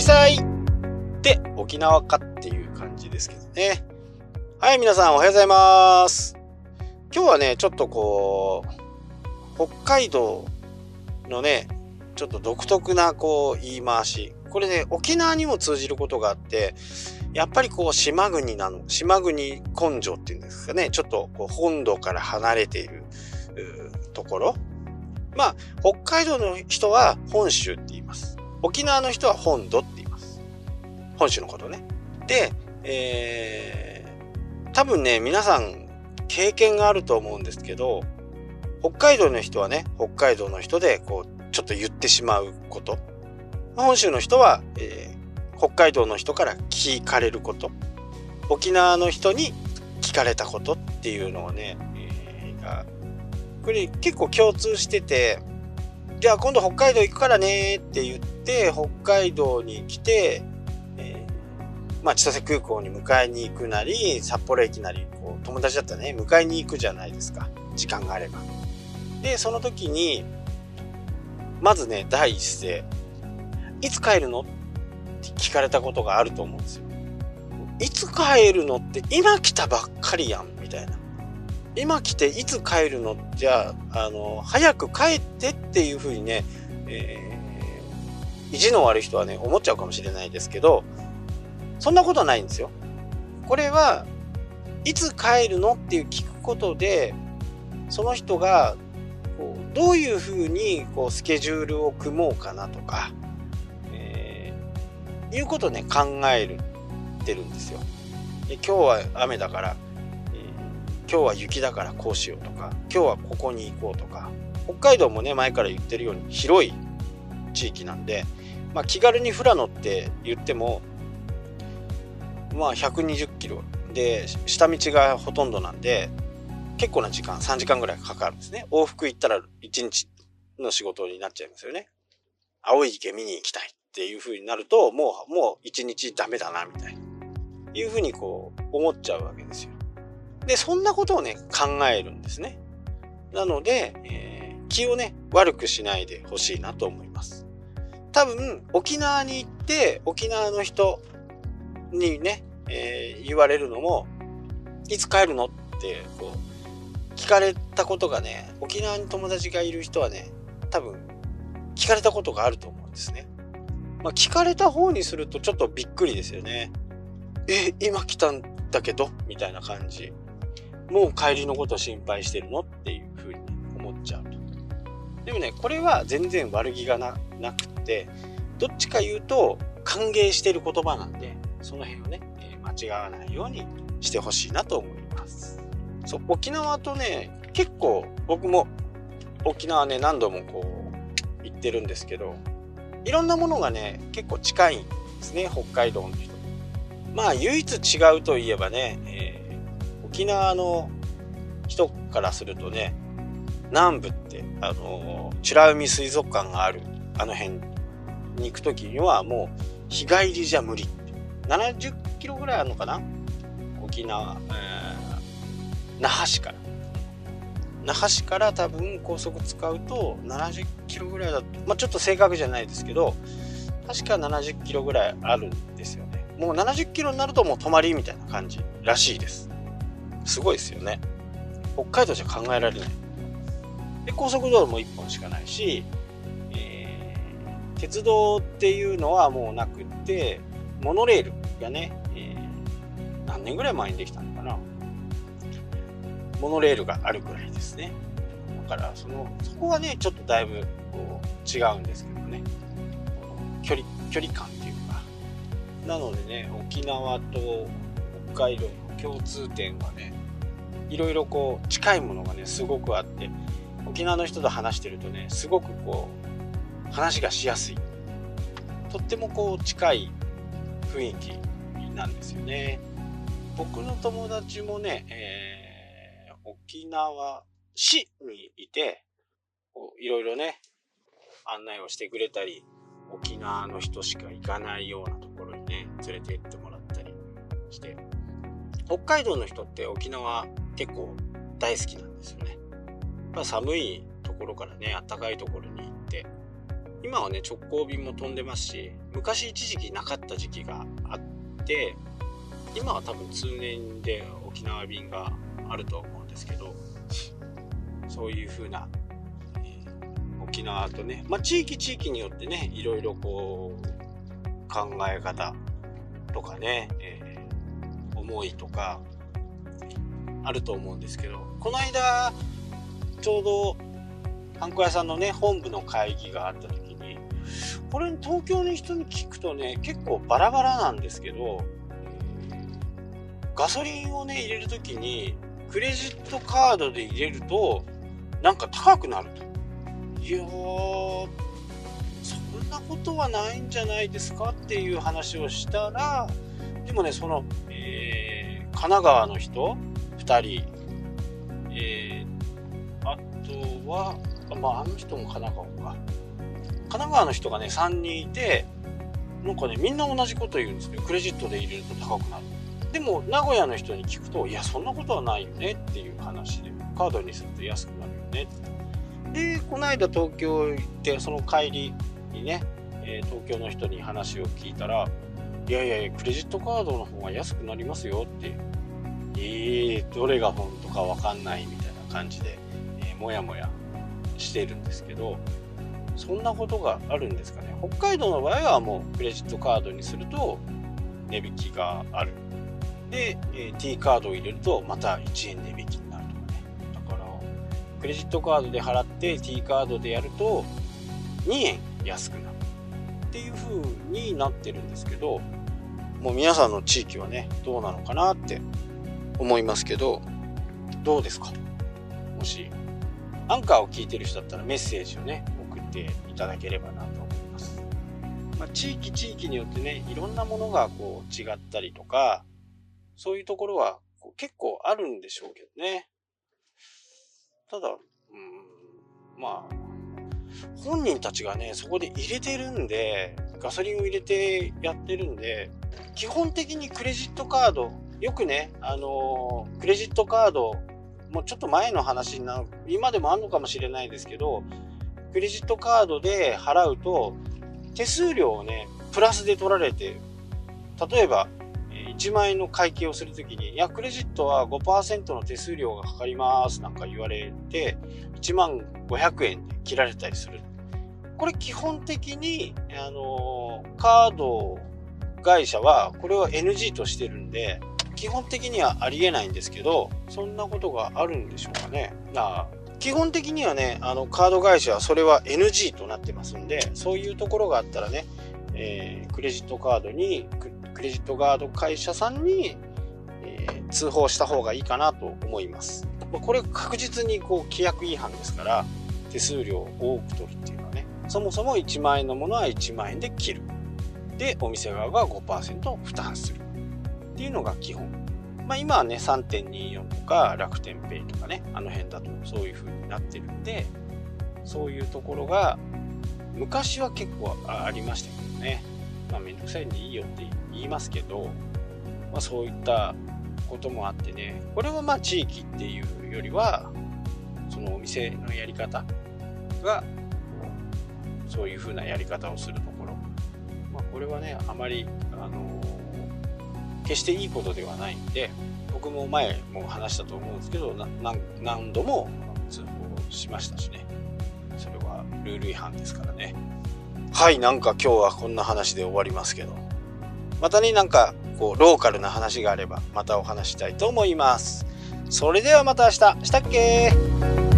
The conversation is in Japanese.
開催で沖縄かっていう感じですけどね。はい、皆さんおはようございます。今日はね、ちょっとこう、北海道のね、ちょっと独特なこう言い回し。これね、沖縄にも通じることがあって、やっぱりこう島国なの、島国根性っていうんですかね、ちょっとこう本土から離れているところ。まあ、北海道の人は本州って言います。沖縄の人は本土って言います。本州のことね。で、えー、多分ね、皆さん経験があると思うんですけど、北海道の人はね、北海道の人で、こう、ちょっと言ってしまうこと。本州の人は、えー、北海道の人から聞かれること。沖縄の人に聞かれたことっていうのをね、えー、これ結構共通してて、じゃあ今度北海道行くからねって言って、北海道に来て、えー、まあ千歳空港に迎えに行くなり、札幌駅なり、こう友達だったらね、迎えに行くじゃないですか。時間があれば。で、その時に、まずね、第一声、いつ帰るの？って聞かれたことがあると思うんですよ。いつ帰るのって今来たばっかりやん、みたいな。今来ていつ帰るの？じゃあ、あの、早く帰ってっていうふうにね、え、意地の悪い人はね、思っちゃうかもしれないですけど、そんなことないんですよ。これは、いつ帰るのっていう聞くことで、その人が、こうどういうふうにこうスケジュールを組もうかなとか、えー、いうことをね、考えるてるんですよ。今日は雨だから、今日は雪だからこうしようとか今日はここに行こうとか北海道もね前から言ってるように広い地域なんで、まあ、気軽に富良野って言ってもまあ120キロで下道がほとんどなんで結構な時間3時間ぐらいかかるんですね往復行ったら1日の仕事になっちゃいますよね青い池見に行きたいっていう風になるともうもう1日ダメだなみたいないう風にこう思っちゃうわけですよで、そんなことをね、考えるんですね。なので、えー、気をね、悪くしないでほしいなと思います。多分、沖縄に行って、沖縄の人にね、えー、言われるのも、いつ帰るのって、こう、聞かれたことがね、沖縄に友達がいる人はね、多分、聞かれたことがあると思うんですね。まあ、聞かれた方にするとちょっとびっくりですよね。え、今来たんだけどみたいな感じ。もう帰りのこと心配してるのっていうでもね、これは全然悪気がななくって、どっちか言うと歓迎してる言葉なんで、その辺をね、えー、間違わないようにしてほしいなと思います。そう、沖縄とね、結構僕も沖縄ね、何度もこう行ってるんですけど、いろんなものがね、結構近いんですね、北海道の人。まあ唯一違うといえばね、えー沖縄の人からするとね南部ってあの美ら海水族館があるあの辺に行く時にはもう日帰りじゃ無理。70キロぐらいあるのかな？沖縄、えー、那覇市から。那覇市から多分高速使うと70キロぐらいだとまあちょっと正確じゃないですけど確か70キロぐらいあるんですよね。もう70キロになるともう泊まりみたいな感じらしいです。すごいですよね。北海道じゃ考えられない。で、高速道路も1本しかないし、えー、鉄道っていうのはもうなくって、モノレールがね、えー、何年ぐらい前にできたのかな。モノレールがあるぐらいですね。だから、その、そこはね、ちょっとだいぶこう違うんですけどね。距離、距離感っていうか。なのでね、沖縄と北海道の共通点はね、いろいろこう近いものがねすごくあって沖縄の人と話してるとねすごくこう話がしやすい。とってもこう近い雰囲気なんですよね。僕の友達もね、えー、沖縄市にいていろいろね案内をしてくれたり沖縄の人しか行かないようなところにね連れて行ってもらったりして。北海道の人って沖縄結構大好きなんですよね。ま、寒いところからね、暖かいところに行って、今はね直行便も飛んでますし昔一時期なかった時期があって今は多分通年で沖縄便があると思うんですけどそういう風な、えー、沖縄とね、まあ、地域地域によってねいろいろこう考え方とかね、えー、思いとかあると思うんですけどこの間ちょうどハンコ屋さんのね本部の会議があった時にこれ東京の人に聞くとね結構バラバラなんですけどガソリンをね入れる時にクレジットカードで入れるとなんか高くなると。いやそんなことはないんじゃないですかっていう話をしたらでもねその、えー、神奈川の人2人、えー、はまああの人も神奈川か。神奈川の人がね3人いてなんかねみんな同じこと言うんですよ。クレジットで入れると高くなる。でも名古屋の人に聞くといやそんなことはないよねっていう話でカードにすると安くなるよねって。でこの間東京行ってその帰りにね、え、東京の人に話を聞いたらいやいやいやクレジットカードの方が安くなりますよって。えー、どれが本当か分かんないみたいな感じで、えー、もやもやしているんですけどそんなことがあるんですかね。北海道の場合はもうクレジットカードにすると値引きがある。で、え、T カードを入れるとまた1円値引きになるとかね。だからクレジットカードで払って T カードでやると2円安くなる。っていう風になってるんですけどもう皆さんの地域はねどうなのかなって思いますけどどうですか？もしアンカーを聞いてる人だったらメッセージをね送っていただければなと思います、まあ、地域地域によってねいろんなものがこう違ったりとかそういうところは結構あるんでしょうけどね。ただ、うん、まあ、本人たちがね、そこで入れてるんで、ガソリンを入れてやってるんで、基本的にクレジットカード、よくね、あのー、クレジットカード、もうちょっと前の話になる、今でもあんのかもしれないですけど、クレジットカードで払うと、手数料をね、プラスで取られて、例えば、1万円の会計をするときに、いや、クレジットは5%の手数料がかかりますなんか言われて、1万500円で切られたりする。これ基本的に、あのカード会社はこれは NG としてるんで、基本的にはありえないんですけど、そんなことがあるんでしょうかね。な基本的にはね、あのカード会社はそれは NG となってますんで、そういうところがあったらね、えー、クレジットカードにクレジットガード会社さんに、えー、通報した方がいいかなと思います。これ確実にこう規約違反ですから手数料を多く取るっていうのはねそもそも1万円のものは1万円で切るでお店側が5%負担するっていうのが基本。まあ今はね3.24とか楽天ペイとかねあの辺だとそういう風になってるんでそういうところが昔は結構ありましたけどね。まあめんどくさいんでいいよって言いますけど、まあ、そういったこともあってね。これはまあ地域っていうよりはそのお店のやり方がそういう風なやり方をするところ、まあ、これはねあまり、あの、決していいことではないんで僕も前も話したと思うんですけど何度も通報しましたしね。それはルール違反ですからね。はいなんか今日はこんな話で終わりますけど。またね、なんか、こう、ローカルな話があれば、またお話したいと思います。それではまた明日、したっけ